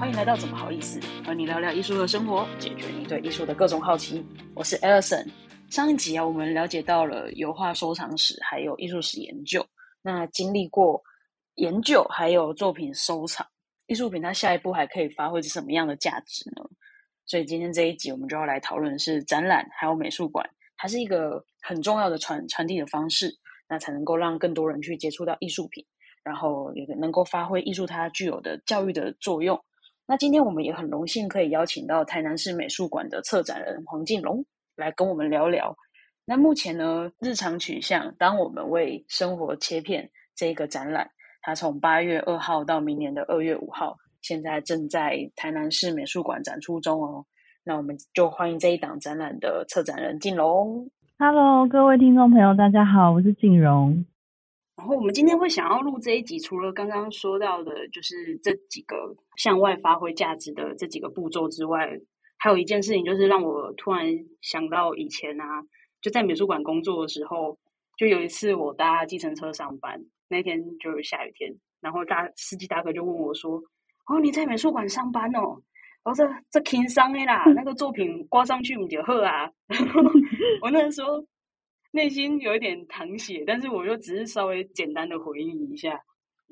欢迎来到怎么好意思，和你聊聊艺术的生活，解决你对艺术的各种好奇。我是 Alison。上一集啊，我们了解到了油画收藏史，还有艺术史研究。那经历过研究，还有作品收藏，艺术品它下一步还可以发挥什么样的价值呢？所以今天这一集，我们就要来讨论的是展览，还有美术馆，它是一个很重要的传传递的方式，那才能够让更多人去接触到艺术品，然后也能够发挥艺术它具有的教育的作用。那今天我们也很荣幸可以邀请到台南市美术馆的策展人黄敬龙来跟我们聊聊。那目前呢，日常取向，当我们为生活切片这个展览，它从八月二号到明年的二月五号，现在正在台南市美术馆展出中哦。那我们就欢迎这一档展览的策展人敬荣。Hello，各位听众朋友，大家好，我是敬荣。然后我们今天会想要录这一集，除了刚刚说到的，就是这几个向外发挥价值的这几个步骤之外，还有一件事情，就是让我突然想到以前啊，就在美术馆工作的时候，就有一次我搭计程车上班，那天就是下雨天，然后大司机大哥就问我说：“哦，你在美术馆上班哦？”我说：“这轻松的啦，那个作品挂上去我们就好啊。”我那时候。内心有一点淌血，但是我就只是稍微简单的回忆一下，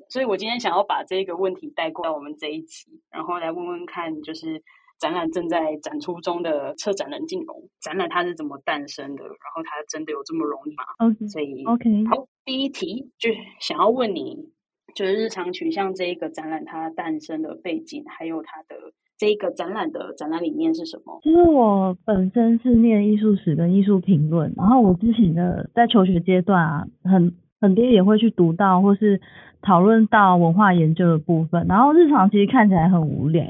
所以我今天想要把这个问题带过来我们这一集，然后来问问看，就是展览正在展出中的策展人进龙，展览它是怎么诞生的？然后它真的有这么容易吗？OK，所以 OK，好，第一题就想要问你，就是日常取向这一个展览它诞生的背景，还有它的。这一个展览的展览理念是什么？其实我本身是念艺术史跟艺术评论，然后我之前的在求学阶段啊，很很多也会去读到或是讨论到文化研究的部分，然后日常其实看起来很无聊，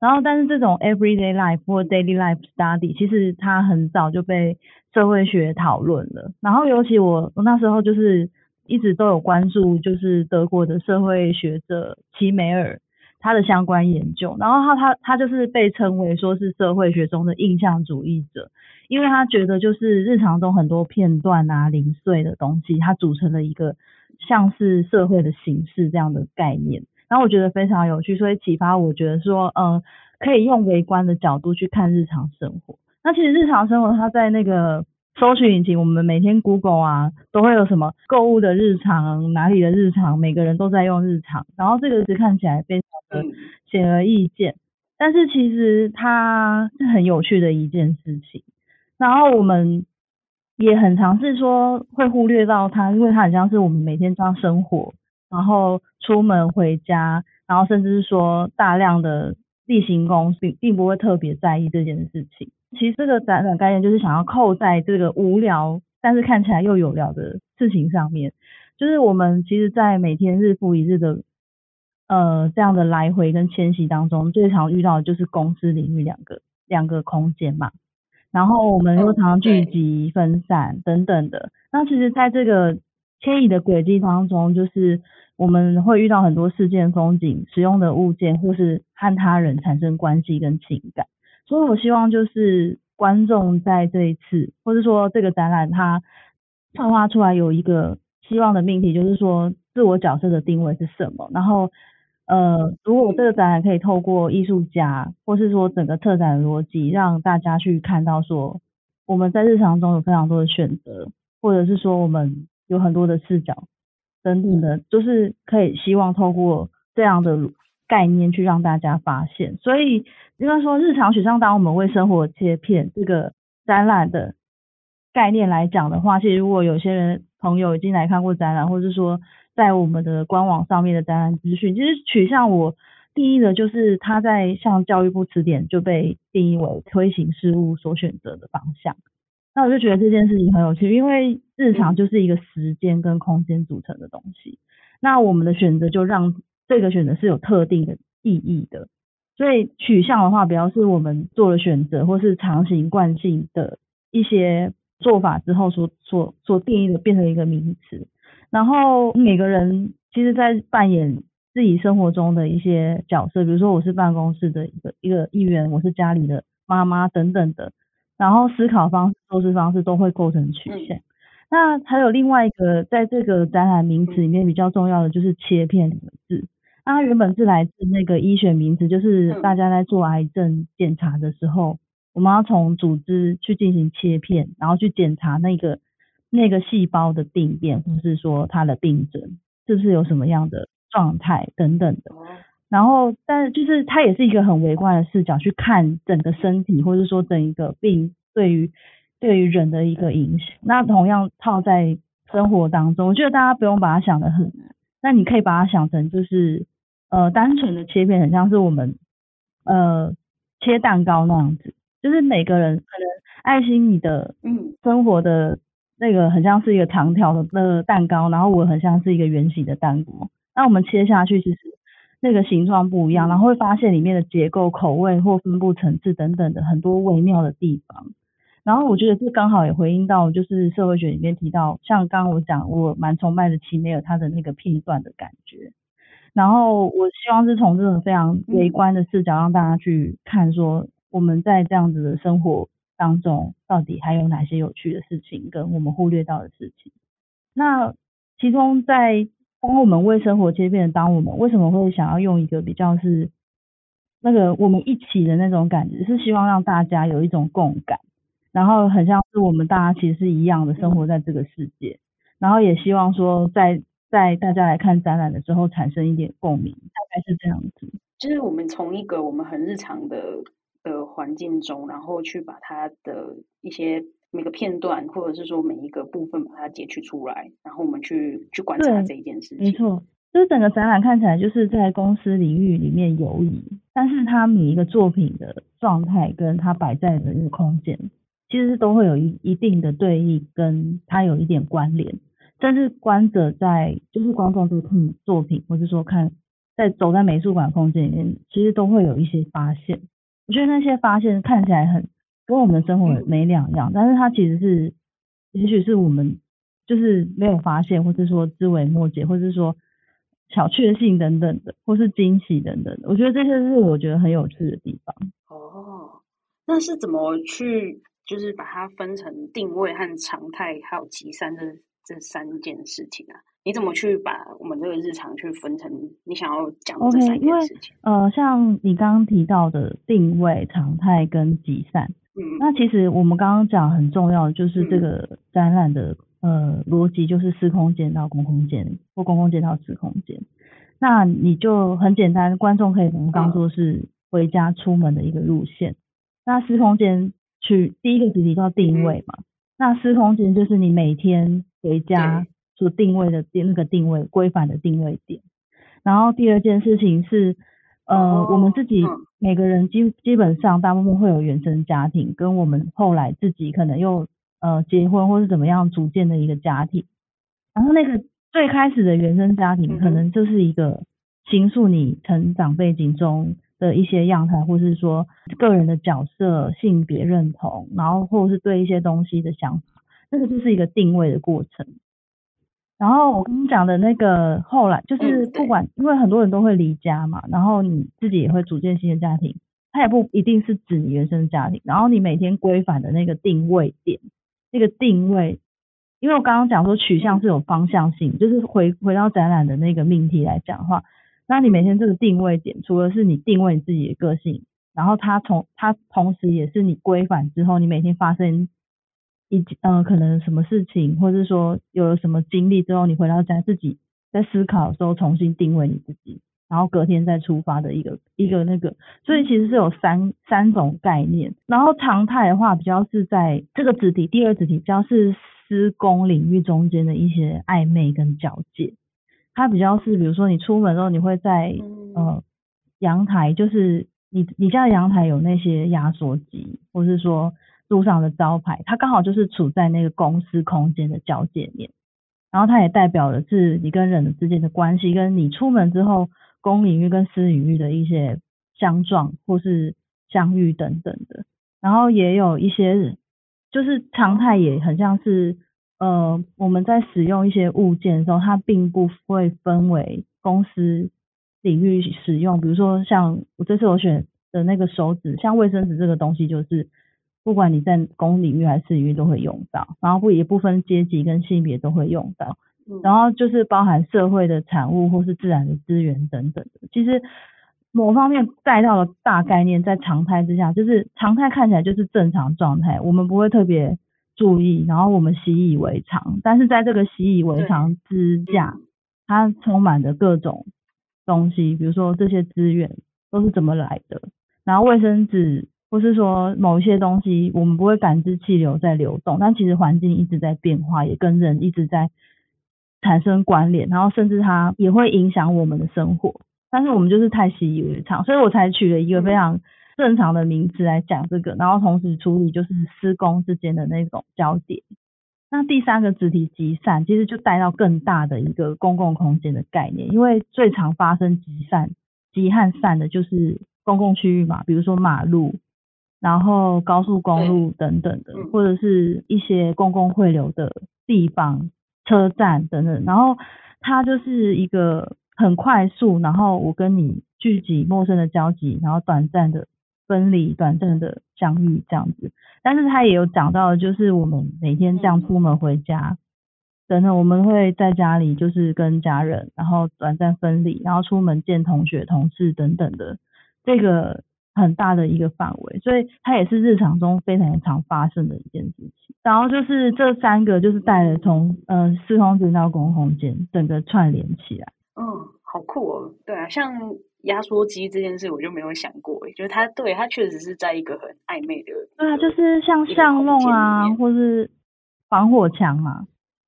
然后但是这种 everyday life 或 daily life study，其实它很早就被社会学讨论了，然后尤其我我那时候就是一直都有关注，就是德国的社会学者齐梅尔。他的相关研究，然后他他他就是被称为说是社会学中的印象主义者，因为他觉得就是日常中很多片段啊零碎的东西，它组成了一个像是社会的形式这样的概念，然后我觉得非常有趣，所以启发我觉得说，嗯，可以用微观的角度去看日常生活。那其实日常生活它在那个搜寻引擎，我们每天 Google 啊都会有什么购物的日常，哪里的日常，每个人都在用日常，然后这个是看起来非常的。显而易见，但是其实它是很有趣的一件事情。然后我们也很尝试说会忽略到它，因为它很像是我们每天这样生活，然后出门回家，然后甚至是说大量的例行公并并不会特别在意这件事情。其实这个展览概念就是想要扣在这个无聊但是看起来又有聊的事情上面，就是我们其实，在每天日复一日的。呃，这样的来回跟迁徙当中，最常遇到的就是公司领域两个两个空间嘛。然后我们又常常聚集、分散等等的。那其实，在这个迁移的轨迹当中，就是我们会遇到很多事件、风景、使用的物件，或是和他人产生关系跟情感。所以我希望就是观众在这一次，或者说这个展览，它策划出来有一个希望的命题，就是说自我角色的定位是什么，然后。呃，如果这个展览可以透过艺术家，或是说整个策展逻辑，让大家去看到说，我们在日常中有非常多的选择，或者是说我们有很多的视角等等的，就是可以希望透过这样的概念去让大家发现。所以应该说，日常学上，当我们为生活切片这个展览的概念来讲的话，其实如果有些人朋友已经来看过展览，或者是说。在我们的官网上面的展览资讯，其实取向我第一的就是它在像教育部词典就被定义为推行事务所选择的方向。那我就觉得这件事情很有趣，因为日常就是一个时间跟空间组成的东西。那我们的选择就让这个选择是有特定的意义的。所以取向的话，比较是我们做了选择或是常行惯性的一些做法之后所所所定义的变成一个名词。然后每个人其实，在扮演自己生活中的一些角色，比如说我是办公室的一个一个一员，我是家里的妈妈等等的。然后思考方式、做事方式都会构成曲线。那还有另外一个，在这个展览名词里面比较重要的就是切片两个字。那它原本是来自那个医学名词，就是大家在做癌症检查的时候，我们要从组织去进行切片，然后去检查那个那个细胞的病变，或是说它的病症是不是有什么样的状态等等的。然后，但是就是它也是一个很微观的视角去看整个身体，或者说整一个病对于对于人的一个影响。那同样套在生活当中，我觉得大家不用把它想得很难，那你可以把它想成就是呃单纯的切片，很像是我们呃切蛋糕那样子，就是每个人可能爱心你的嗯生活的那个很像是一个长条的那个蛋糕，然后我很像是一个圆形的蛋糕，那我们切下去其实。那个形状不一样，然后会发现里面的结构、口味或分布层次等等的很多微妙的地方。然后我觉得这刚好也回应到，就是社会学里面提到，像刚刚我讲，我蛮崇拜的齐美尔他的那个片段的感觉。然后我希望是从这种非常微观的视角，让大家去看说，我们在这样子的生活当中，到底还有哪些有趣的事情，跟我们忽略到的事情。那其中在当我们为生活切片，当我们为什么会想要用一个比较是那个我们一起的那种感觉，是希望让大家有一种共感，然后很像是我们大家其实是一样的生活在这个世界，然后也希望说在在大家来看展览的时候产生一点共鸣，大概是这样子。就是我们从一个我们很日常的的环境中，然后去把它的一些。每个片段，或者是说每一个部分，把它截取出来，然后我们去去观察这一件事情。没错，就是整个展览看起来就是在公司领域里面游移，但是它每一个作品的状态跟它摆在的那个空间，其实都会有一一定的对应，跟它有一点关联。但是观者在就是观众在看作品，或者说看在走在美术馆空间里面，其实都会有一些发现。我觉得那些发现看起来很。跟我们的生活没两样，但是它其实是，也许是我们就是没有发现，或者说枝微末节，或者说小确幸等等的，或是惊喜等等的。我觉得这些是我觉得很有趣的地方。哦，那是怎么去就是把它分成定位和常态，还有集散的这三件事情啊？你怎么去把我们这个日常去分成你想要讲的这三件事情？呃，像你刚刚提到的定位、常态跟集散。嗯那其实我们刚刚讲很重要的就是这个展览的呃逻辑，就是司空间到公空间或公空间到私空间。那你就很简单，观众可以当做是回家出门的一个路线。那司空间去第一个主题叫定位嘛，那司空间就是你每天回家所定位的定那个定位规范的定位点。然后第二件事情是。呃，我们自己每个人基基本上大部分会有原生家庭，跟我们后来自己可能又呃结婚或是怎么样组建的一个家庭。然后那个最开始的原生家庭，可能就是一个形塑你成长背景中的一些样态，或是说个人的角色、性别认同，然后或者是对一些东西的想法，那个就是一个定位的过程。然后我跟你讲的那个后来就是不管，因为很多人都会离家嘛，然后你自己也会组建新的家庭，它也不一定是指你原生家庭。然后你每天规范的那个定位点，那个定位，因为我刚刚讲说取向是有方向性，就是回回到展览的那个命题来讲的话，那你每天这个定位点，除了是你定位你自己的个性，然后它从它同时也是你规范之后，你每天发生。以及呃，可能什么事情，或者说有了什么经历之后，你回到家自己在思考的时候，重新定位你自己，然后隔天再出发的一个一个那个，所以其实是有三三种概念。然后常态的话，比较是在这个子题，第二子题比较是施工领域中间的一些暧昧跟交界。它比较是，比如说你出门之后，你会在呃阳台，就是你你家的阳台有那些压缩机，或是说。路上的招牌，它刚好就是处在那个公司空间的交界面，然后它也代表的是你跟人之间的关系，跟你出门之后公领域跟私领域的一些相撞或是相遇等等的。然后也有一些就是常态，也很像是呃我们在使用一些物件的时候，它并不会分为公司领域使用，比如说像我这次我选的那个手指，像卫生纸这个东西就是。不管你在公领域还是私领域都会用到，然后不也不分阶级跟性别都会用到。然后就是包含社会的产物或是自然的资源等等的。其实某方面带到了大概念，在常态之下，就是常态看起来就是正常状态，我们不会特别注意，然后我们习以为常。但是在这个习以为常之下，它充满着各种东西，比如说这些资源都是怎么来的，然后卫生纸。或是说某一些东西，我们不会感知气流在流动，但其实环境一直在变化，也跟人一直在产生关联，然后甚至它也会影响我们的生活。但是我们就是太习以为常，所以我才取了一个非常正常的名词来讲这个，然后同时处理就是施工之间的那种交叠。那第三个肢体集散，其实就带到更大的一个公共空间的概念，因为最常发生集散、集和散的就是公共区域嘛，比如说马路。然后高速公路等等的，或者是一些公共汇流的地方、车站等等，然后它就是一个很快速，然后我跟你聚集、陌生的交集，然后短暂的分离、短暂的相遇这样子。但是它也有讲到，就是我们每天这样出门回家等等，我们会在家里就是跟家人，然后短暂分离，然后出门见同学、同事等等的这个。很大的一个范围，所以它也是日常中非常常发生的一件事情。然后就是这三个，就是带了从呃四空间到公共空间，整个串联起来。嗯，好酷哦。对啊，像压缩机这件事，我就没有想过，就是它对它确实是在一个很暧昧的。对啊，就是像巷弄啊，或是防火墙啊，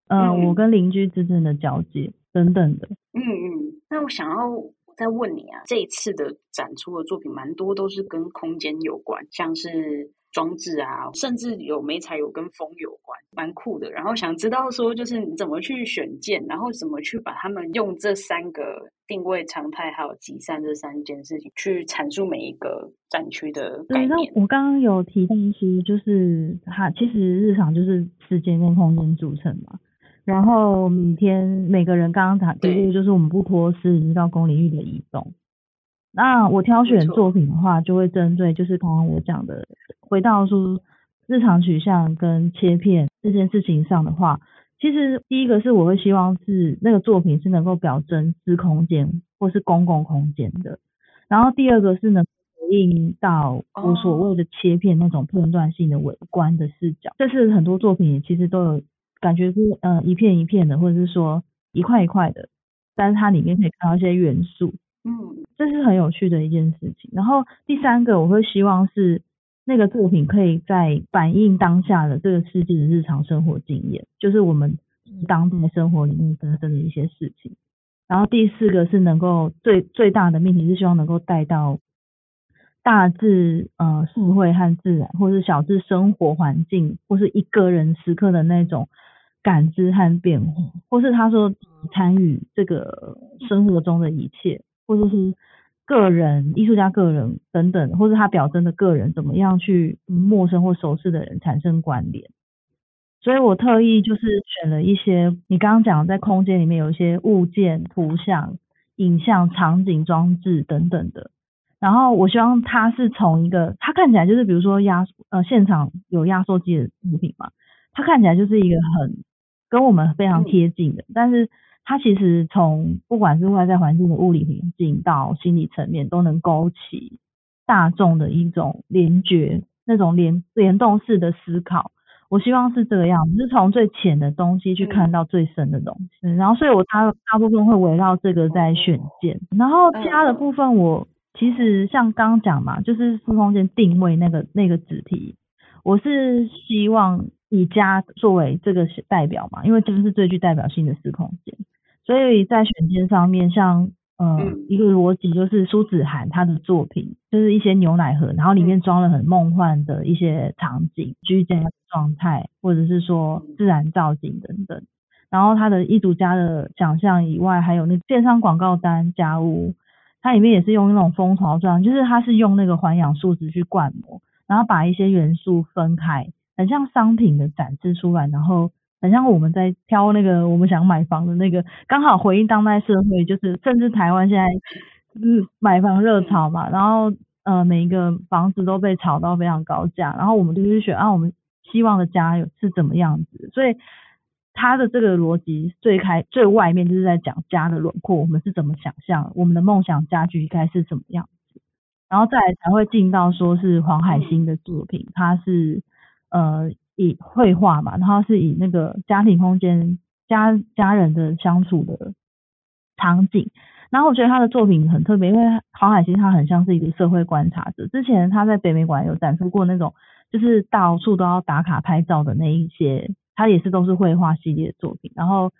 嗯，我跟邻居之间的交接等等的。嗯嗯，那我想要。在问你啊，这一次的展出的作品蛮多，都是跟空间有关，像是装置啊，甚至有美彩有跟风有关，蛮酷的。然后想知道说，就是你怎么去选件，然后怎么去把他们用这三个定位、常态还有集散这三件事情去阐述每一个展区的概念。我刚刚有提到一些，就是它其实日常就是时间跟空间组成嘛。然后每天每个人刚刚谈，第一就是我们不脱四十到公领域的移动。那我挑选作品的话，就会针对就是刚刚我讲的，回到说日常取向跟切片这件事情上的话，其实第一个是我会希望是那个作品是能够表征私空间或是公共空间的。然后第二个是能回应到我所谓的切片那种片段性的微观的视角。这是很多作品其实都有。感觉是呃一片一片的，或者是说一块一块的，但是它里面可以看到一些元素，嗯，这是很有趣的一件事情。然后第三个，我会希望是那个作品可以在反映当下的这个世界的日常生活经验，就是我们当代生活里面发生的一些事情。然后第四个是能够最最大的命题是希望能够带到大至呃社会和自然，或是小至生活环境，或是一个人时刻的那种。感知和变化，或是他说参与这个生活中的一切，或者是个人艺术家个人等等，或是他表征的个人怎么样去陌生或熟识的人产生关联。所以我特意就是选了一些你刚刚讲在空间里面有一些物件、图像、影像、场景、装置等等的，然后我希望它是从一个它看起来就是比如说压呃现场有压缩机的物品嘛，它看起来就是一个很。跟我们非常贴近的，但是它其实从不管是外在环境的物理环境到心理层面，都能勾起大众的一种联觉，那种联联动式的思考。我希望是这个样子，是从最浅的东西去看到最深的东西。然后，所以我大大部分会围绕这个在选件，然后其他的部分，我其实像刚刚讲嘛，就是四空间定位那个那个主题，我是希望。以家作为这个代表嘛，因为这个是最具代表性的四空间，所以在选件上面，像呃一个逻辑就是苏子涵他的作品，就是一些牛奶盒，然后里面装了很梦幻的一些场景、居家状态，或者是说自然造景等等。然后他的艺术家的想象以外，还有那电商广告单家屋，它里面也是用那种蜂巢状，就是它是用那个环氧树脂去灌模，然后把一些元素分开。很像商品的展示出来，然后很像我们在挑那个我们想买房的那个，刚好回应当代社会，就是甚至台湾现在是买房热潮嘛，然后呃每一个房子都被炒到非常高价，然后我们就是选啊，我们希望的家有是怎么样子，所以他的这个逻辑最开最外面就是在讲家的轮廓，我们是怎么想象我们的梦想家具应该是怎么样子，然后再来才会进到说是黄海星的作品，他是呃以绘画嘛，然后是以那个家庭空间家家人的相处的场景，然后我觉得他的作品很特别，因为黄海星他很像是一个社会观察者，之前他在北美馆有展出过那种就是到处都要打卡拍照的那一些。他也是都是绘画系列作品，然后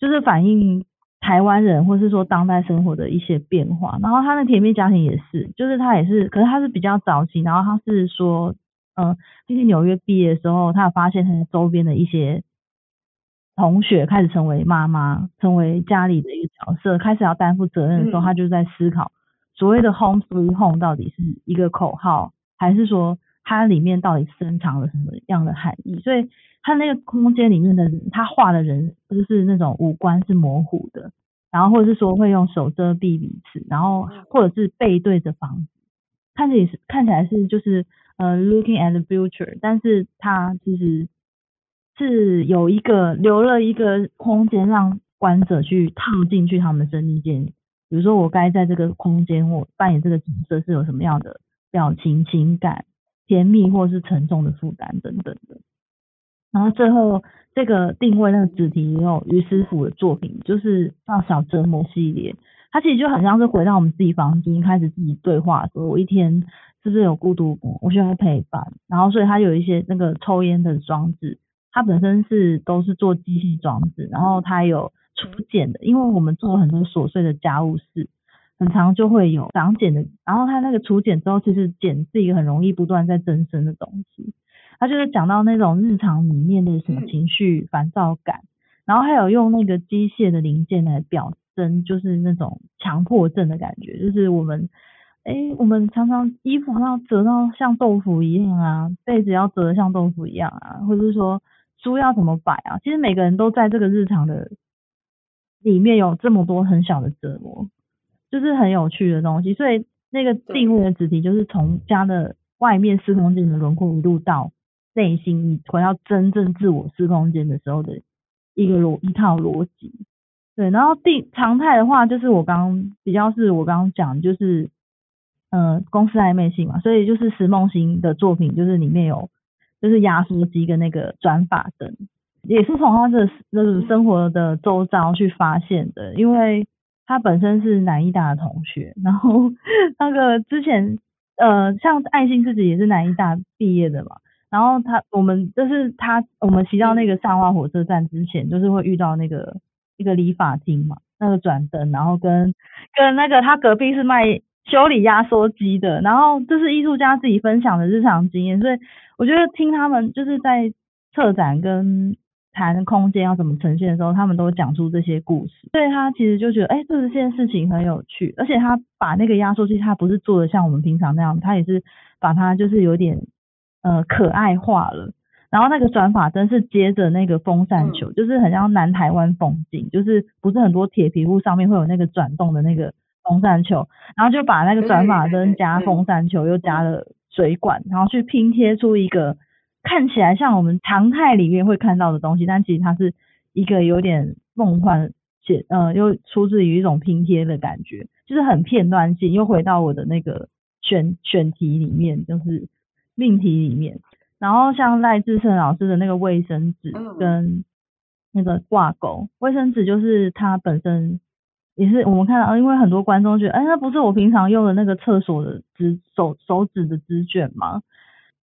就是反映台湾人或是说当代生活的一些变化。然后他的甜蜜家庭也是，就是他也是，可是他是比较早期。然后他是说，嗯，进去纽约毕业的时候，他有发现他周边的一些同学开始成为妈妈，成为家里的一个角色，开始要担负责任的时候，他就在思考所谓的 home sweet home 到底是一个口号，还是说它里面到底深藏了什么样的含义？所以。他那个空间里面的人，他画的人就是那种五官是模糊的，然后或者是说会用手遮蔽彼此，然后或者是背对着房子，看起来是看起来是就是呃 looking at the future，但是他其实是有一个留了一个空间让观者去套进去他们的生命间，比如说我该在这个空间我扮演这个角色是有什么样的表情、情感、甜蜜或是沉重的负担等等的。然后最后这个定位那个主题也有于师傅的作品，就是叫小折磨系列。它其实就很像是回到我们自己房间，开始自己对话说，我一天是不是有孤独？我需要陪伴。然后所以它有一些那个抽烟的装置，它本身是都是做机器装置，然后它有除碱的，因为我们做很多琐碎的家务事，很常就会有长茧的。然后它那个除碱之后，其实茧是一个很容易不断在增生的东西。他就是讲到那种日常里面的什么情绪烦躁感，然后还有用那个机械的零件来表征，就是那种强迫症的感觉，就是我们，哎，我们常常衣服要折到像豆腐一样啊，被子要折得像豆腐一样啊，或者是说书要怎么摆啊，其实每个人都在这个日常的里面有这么多很小的折磨，就是很有趣的东西，所以那个定位的主题就是从家的外面四空间的轮廓一路到。内心回到真正自我私空间的时候的一个逻一套逻辑，对，然后定常态的话就是我刚比较是我刚刚讲就是呃公司暧昧性嘛，所以就是石梦星的作品就是里面有就是压缩机跟那个转法灯，也是从他的那种生活的周遭去发现的，因为他本身是南医大的同学，然后 那个之前呃像爱心自己也是南医大毕业的嘛。然后他，我们就是他，我们骑到那个上化火车站之前，就是会遇到那个一个理发厅嘛，那个转灯，然后跟跟那个他隔壁是卖修理压缩机的，然后这是艺术家自己分享的日常经验，所以我觉得听他们就是在策展跟谈空间要怎么呈现的时候，他们都讲出这些故事，所以他其实就觉得，哎，这件事情很有趣，而且他把那个压缩机，他不是做的像我们平常那样，他也是把它就是有点。呃，可爱化了。然后那个转法灯是接着那个风扇球，就是很像南台湾风景，就是不是很多铁皮屋上面会有那个转动的那个风扇球，然后就把那个转法灯加风扇球，又加了水管，然后去拼贴出一个看起来像我们常态里面会看到的东西，但其实它是一个有点梦幻且呃又出自于一种拼贴的感觉，就是很片段性。又回到我的那个选选题里面，就是。命题里面，然后像赖志胜老师的那个卫生纸跟那个挂钩，卫生纸就是它本身也是我们看到，因为很多观众觉得，哎，那不是我平常用的那个厕所的纸手手指的纸卷吗？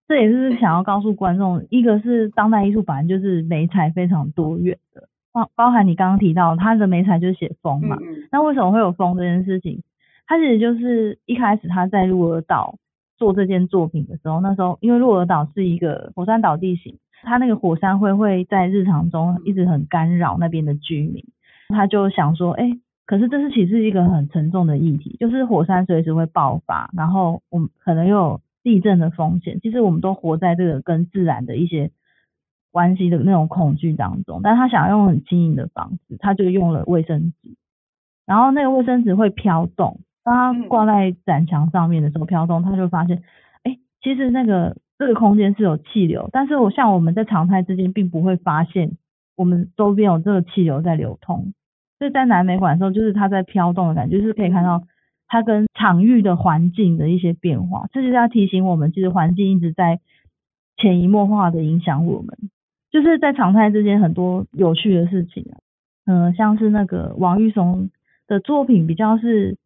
这也是想要告诉观众，一个是当代艺术本来就是美彩非常多元的，包包含你刚刚提到它的美彩就是写风嘛，那为什么会有风这件事情？它其实就是一开始他在鹿儿岛。做这件作品的时候，那时候因为鹿儿岛是一个火山岛地形，它那个火山灰会在日常中一直很干扰那边的居民，他就想说，哎，可是这是其实一个很沉重的议题，就是火山随时会爆发，然后我们可能又有地震的风险，其实我们都活在这个跟自然的一些关系的那种恐惧当中，但他想要用很轻盈的方式，他就用了卫生纸，然后那个卫生纸会飘动。当他挂在展墙上面的时候飘动，他就发现，哎，其实那个这个空间是有气流，但是我像我们在常态之间并不会发现我们周边有这个气流在流通。所以在南美馆的时候，就是它在飘动的感觉，就是可以看到它跟场域的环境的一些变化。这就是要提醒我们，其实环境一直在潜移默化的影响我们。就是在常态之间很多有趣的事情啊，嗯，像是那个王玉松的作品，比较是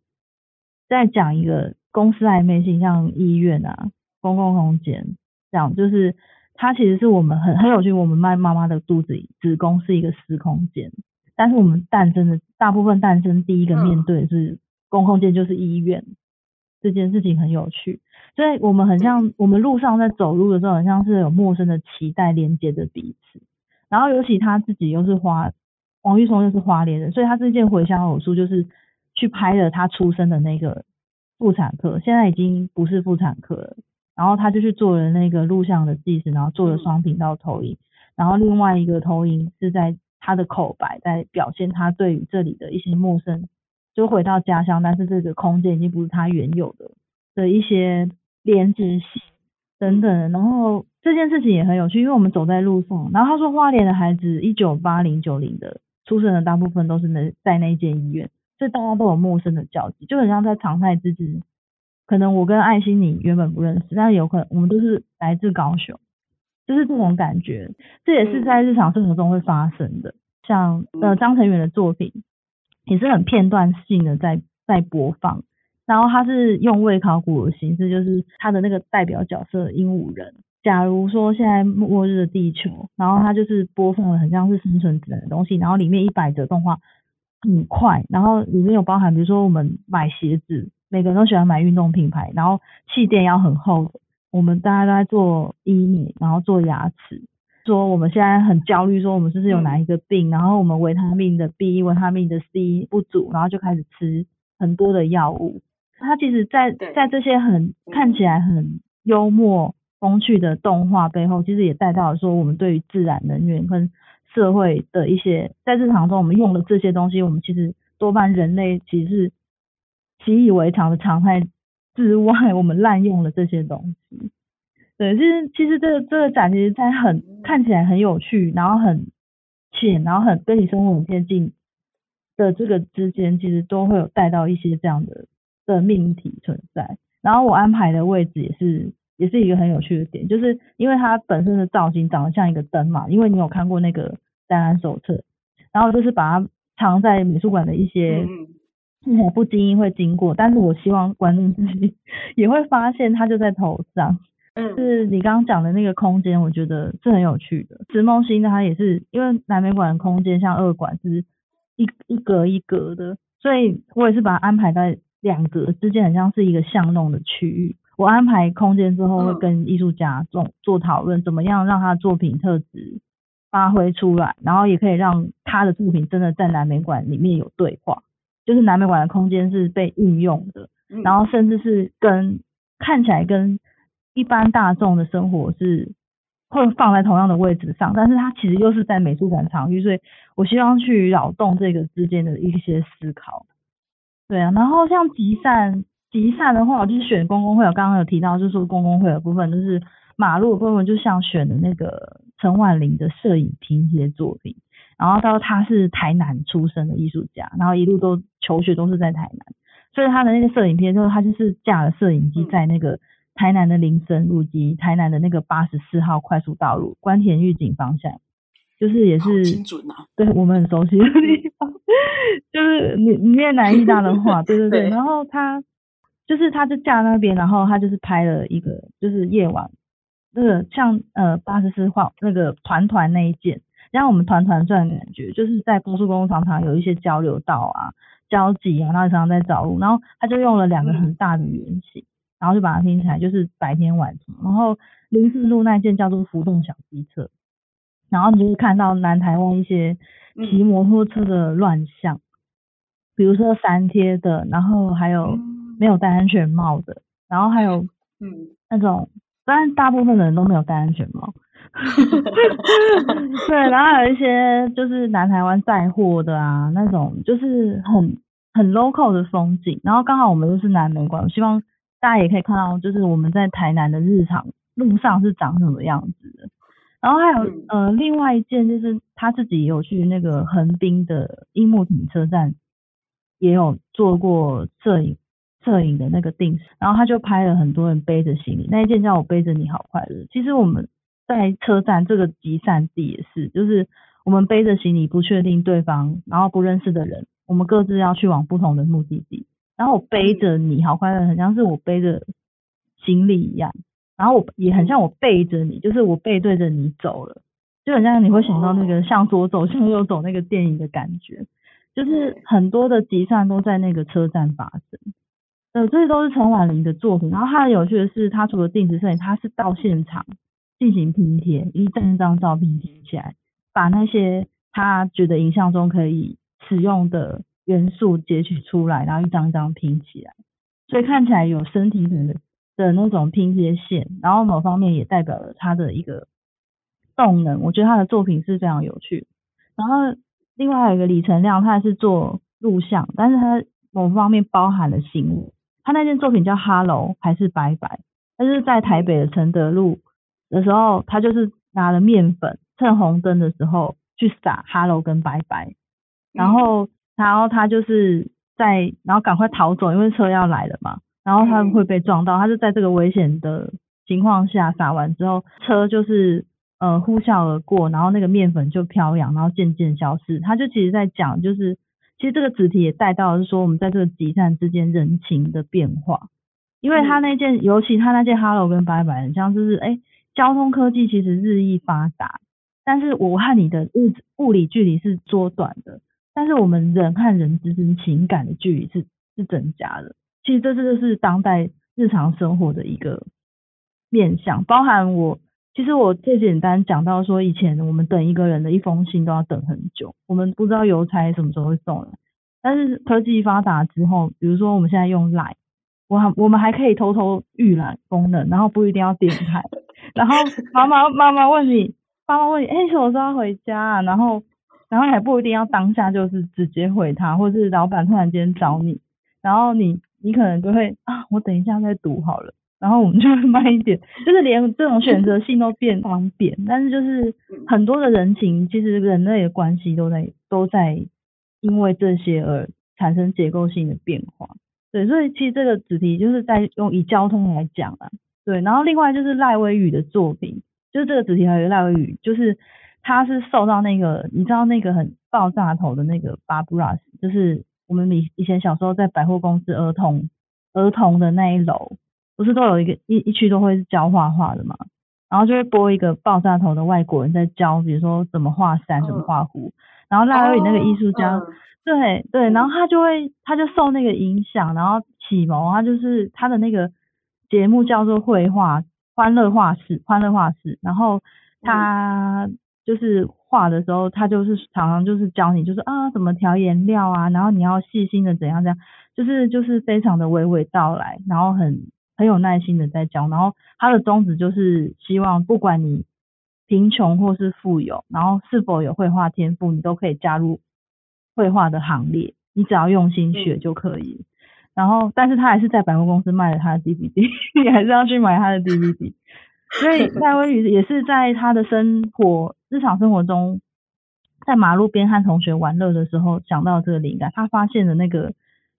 在讲一个公司暧昧性，像医院啊、公共空间这样，就是它其实是我们很很有趣。我们卖妈妈的肚子里，子宫是一个私空间。但是我们诞生的大部分诞生第一个面对是公共间，就是医院这件事情很有趣，所以我们很像我们路上在走路的时候，很像是有陌生的脐带连接着彼此。然后尤其他自己又是花王玉松又是花莲人，所以他这件回乡偶书就是去拍了他出生的那个妇产科，现在已经不是妇产科了。然后他就去做了那个录像的纪实，然后做了双频道投影，然后另外一个投影是在。他的口白在表现他对于这里的一些陌生，就回到家乡，但是这个空间已经不是他原有的的一些连接性等等。然后这件事情也很有趣，因为我们走在路上，然后他说花莲的孩子一九八零九零的出生的大部分都是那在那间医院，所以大家都有陌生的交集，就很像在常态之之，可能我跟爱心你原本不认识，但有可能我们都是来自高雄。就是这种感觉，这也是在日常生活中会发生的。像呃张成远的作品，也是很片段性的在在播放。然后他是用未考古的形式，就是他的那个代表角色鹦鹉人。假如说现在末日的地球，然后他就是播放了很像是生存指南的东西，然后里面一百则动画很快，然后里面有包含比如说我们买鞋子，每个人都喜欢买运动品牌，然后气垫要很厚的。我们大家都在做医美，然后做牙齿，说我们现在很焦虑，说我们是不是有哪一个病，然后我们维他命的 B、维他命的 C 不足，然后就开始吃很多的药物。它其实，在在这些很看起来很幽默风趣的动画背后，其实也带到了说我们对于自然能源跟社会的一些在日常中我们用的这些东西，我们其实多半人类其实是习以为常的常态。之外，我们滥用了这些东西。对，其实其实这个这个展，其实在很看起来很有趣，然后很浅，然后很跟你生活很贴近的这个之间，其实都会有带到一些这样的的命题存在。然后我安排的位置也是也是一个很有趣的点，就是因为它本身的造型长得像一个灯嘛，因为你有看过那个展览手册，然后就是把它藏在美术馆的一些。我不经意会经过，但是我希望观众自己也会发现它就在头上。嗯，是你刚刚讲的那个空间，我觉得是很有趣的。石梦星它也是因为南美馆的空间像二馆是一一格一格的，所以我也是把它安排在两格之间，很像是一个巷弄的区域。我安排空间之后，会跟艺术家做做讨论，怎么样让他的作品特质发挥出来，然后也可以让他的作品真的在南美馆里面有对话。就是南美馆的空间是被运用的，然后甚至是跟看起来跟一般大众的生活是会放在同样的位置上，但是它其实又是在美术馆场域，所以我希望去扰动这个之间的一些思考。对啊，然后像集散集散的话，我就是选公共会，我刚刚有提到，就是说公共会的部分，就是马路的部分，就像选的那个陈婉玲的摄影拼接作品。然后到他是台南出生的艺术家，然后一路都求学都是在台南，所以他的那个摄影片就是他就是架了摄影机在那个台南的林森路及台南的那个八十四号快速道路关田预警方向，就是也是精准啊，对我们很熟悉的地方，就是你你念南艺大的话，对对对，然后他就是他就架那边，然后他就是拍了一个就是夜晚那个像呃八十四号那个团团那一件。让我们团团转的感觉，就是在高速公路常常有一些交流道啊、交集啊，然后常常在找路，然后他就用了两个很大的圆形，然后就把它拼起来，就是白天晚上。然后林四路那件叫做浮动小机车，然后你就会看到南台湾一些骑摩托车的乱象，比如说三贴的，然后还有没有戴安全帽的，然后还有嗯那种，当然大部分的人都没有戴安全帽。对，然后有一些就是南台湾载货的啊，那种就是很很 local 的风景。然后刚好我们又是南美馆，我希望大家也可以看到，就是我们在台南的日常路上是长什么样子的。然后还有呃，另外一件就是他自己有去那个横滨的樱木町车站，也有做过摄影摄影的那个定时，然后他就拍了很多人背着行李，那一件叫我背着你好快乐。其实我们在车站这个集散地也是，就是我们背着行李，不确定对方，然后不认识的人，我们各自要去往不同的目的地，然后我背着你好快乐，很像是我背着行李一样。然后我也很像我背着你，就是我背对着你走了，就很像你会想到那个向左走向右走那个电影的感觉，就是很多的集散都在那个车站发生。呃，这些都是陈婉玲的作品。然后他很有趣的是，他除了定时摄影，他是到现场进行拼贴，一张一张照片拼起来，把那些他觉得影像中可以使用的元素截取出来，然后一张一张拼起来，所以看起来有身体的。的那种拼接线，然后某方面也代表了他的一个动能。我觉得他的作品是非常有趣。然后另外还有一个李成亮，他是做录像，但是他某方面包含了新物。他那件作品叫《Hello》还是《拜拜》？他是在台北的承德路的时候，他就是拿了面粉，趁红灯的时候去撒《Hello》跟《拜拜》，然后然后他就是在然后赶快逃走，因为车要来了嘛。然后他会被撞到，他就在这个危险的情况下撒完之后，车就是呃呼啸而过，然后那个面粉就飘扬，然后渐渐消失。他就其实在讲，就是其实这个子题也带到是说，我们在这个集散之间人情的变化。因为他那件，尤其他那件 Hello 跟拜拜，很像就是哎，交通科技其实日益发达，但是我和你的物物理距离是缩短的，但是我们人和人之间情感的距离是是增加的。其实这这就是当代日常生活的一个面向，包含我，其实我最简单讲到说，以前我们等一个人的一封信都要等很久，我们不知道邮差什么时候会送来。但是科技发达之后，比如说我们现在用 Line，我还我们还可以偷偷预览功能，然后不一定要点开。然后妈妈妈妈问你，妈妈问你，哎，什么时候要回家啊？然后然后还不一定要当下就是直接回他，或是老板突然间找你，然后你。你可能就会啊，我等一下再读好了，然后我们就会慢一点，就是连这种选择性都变方便，但是就是很多的人情，其实人类的关系都在都在因为这些而产生结构性的变化。对，所以其实这个主题就是在用以交通来讲啊，对，然后另外就是赖威宇的作品，就是这个主题还有赖威宇，就是他是受到那个你知道那个很爆炸头的那个 Barbara，就是。我们以以前小时候在百货公司儿童儿童的那一楼，不是都有一个一一区都会教画画的嘛？然后就会播一个爆炸头的外国人在教，比如说怎么画山，怎么画湖。然后赖威宇那个艺术家，对对，然后他就会他就受那个影响，然后启蒙，他就是他的那个节目叫做绘画欢乐画室，欢乐画室，然后他就是。画的时候，他就是常常就是教你，就是啊怎么调颜料啊，然后你要细心的怎样怎样，就是就是非常的娓娓道来，然后很很有耐心的在教，然后他的宗旨就是希望不管你贫穷或是富有，然后是否有绘画天赋，你都可以加入绘画的行列，你只要用心学就可以。然后，但是他还是在百货公司卖了他的 DVD，你 还是要去买他的 DVD。所以蔡威宇也是在他的生活日常生活中，在马路边和同学玩乐的时候想到这个灵感。他发现了那个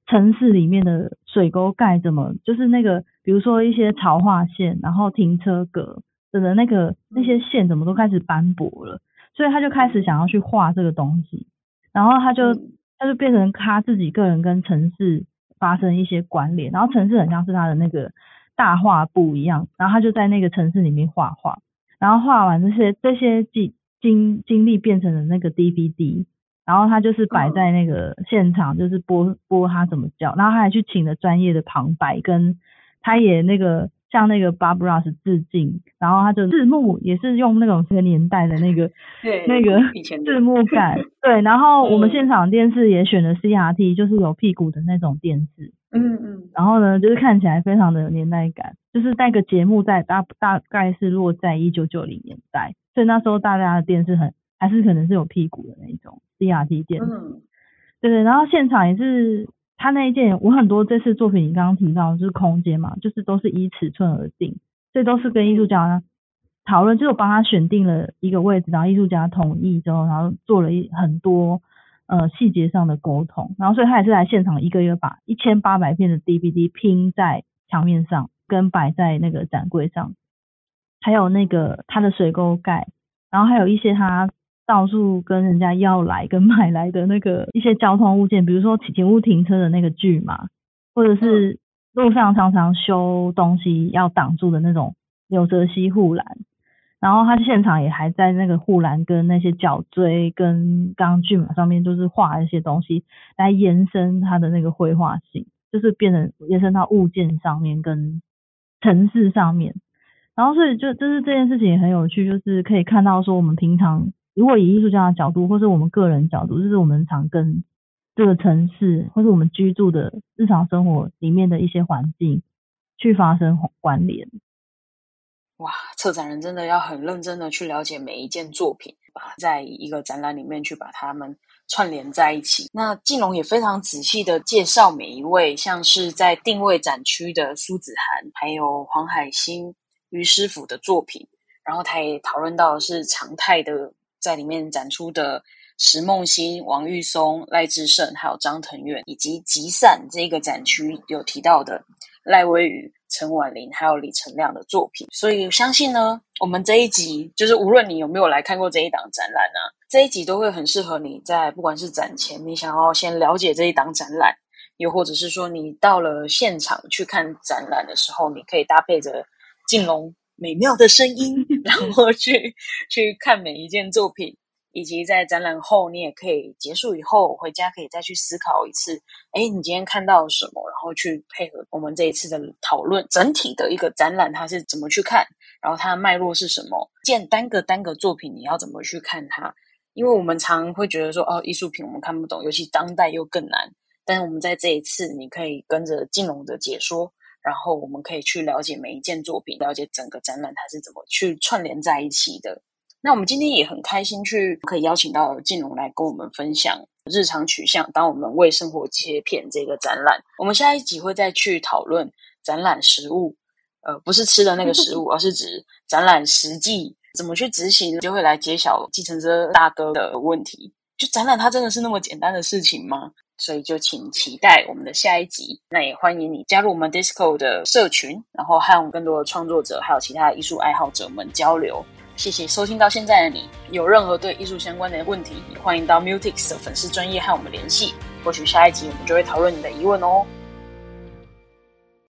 城市里面的水沟盖怎么，就是那个比如说一些潮化线，然后停车格的那个那些线怎么都开始斑驳了，所以他就开始想要去画这个东西，然后他就他就变成他自己个人跟城市发生一些关联，然后城市很像是他的那个。大画布一样，然后他就在那个城市里面画画，然后画完这些这些经经经历变成了那个 DVD，然后他就是摆在那个现场，就是播播他怎么教，然后他还去请了专业的旁白，跟他也那个向那个 Barbara 致敬，然后他就字幕也是用那种这个年代的那个 那个字幕感，对，然后我们现场电视也选了 CRT，就是有屁股的那种电视。嗯嗯，然后呢，就是看起来非常的有年代感，就是那个节目在大大概是落在一九九零年代，所以那时候大家的电视很还是可能是有屁股的那种 CRT 电视，对对，然后现场也是他那一件，我很多这次作品你刚刚提到就是空间嘛，就是都是依尺寸而定，所以都是跟艺术家讨论，就是帮他选定了一个位置，然后艺术家同意之后，然后做了一很多呃细节上的沟通，然后所以他也是来现场一个月把一千八百片的 DVD 拼在墙面上，跟摆在那个展柜上，还有那个他的水沟盖，然后还有一些他到处跟人家要来跟买来的那个一些交通物件，比如说请勿停车的那个锯嘛，或者是路上常常修东西要挡住的那种柳泽西护栏。然后他现场也还在那个护栏跟那些角锥跟钢锯嘛上面，就是画一些东西来延伸它的那个绘画性，就是变成延伸到物件上面跟城市上面。然后所以就就是这件事情也很有趣，就是可以看到说我们平常如果以艺术家的角度，或是我们个人角度，就是我们常跟这个城市或是我们居住的日常生活里面的一些环境去发生关联。哇，策展人真的要很认真的去了解每一件作品，把在一个展览里面去把它们串联在一起。那静龙也非常仔细的介绍每一位，像是在定位展区的苏子涵，还有黄海星、于师傅的作品。然后他也讨论到是常态的在里面展出的石梦欣、王玉松、赖志胜，还有张腾远，以及集散这个展区有提到的赖威宇。陈婉玲还有李成亮的作品，所以相信呢，我们这一集就是无论你有没有来看过这一档展览啊，这一集都会很适合你在不管是展前你想要先了解这一档展览，又或者是说你到了现场去看展览的时候，你可以搭配着静龙美妙的声音，然后去去看每一件作品。以及在展览后，你也可以结束以后回家可以再去思考一次。哎，你今天看到了什么？然后去配合我们这一次的讨论，整体的一个展览它是怎么去看？然后它的脉络是什么？见单个单个作品，你要怎么去看它？因为我们常会觉得说，哦，艺术品我们看不懂，尤其当代又更难。但是我们在这一次，你可以跟着金龙的解说，然后我们可以去了解每一件作品，了解整个展览它是怎么去串联在一起的。那我们今天也很开心，去可以邀请到静龙来跟我们分享日常取向，当我们为生活切片这个展览。我们下一集会再去讨论展览实物，呃，不是吃的那个食物，而是指展览实际怎么去执行，就会来揭晓计程车大哥的问题。就展览它真的是那么简单的事情吗？所以就请期待我们的下一集。那也欢迎你加入我们 Disco 的社群，然后和更多的创作者还有其他艺术爱好者们交流。谢谢收听到现在的你，有任何对艺术相关的问题，欢迎到 Mutix 的粉丝专业和我们联系，或许下一集我们就会讨论你的疑问哦。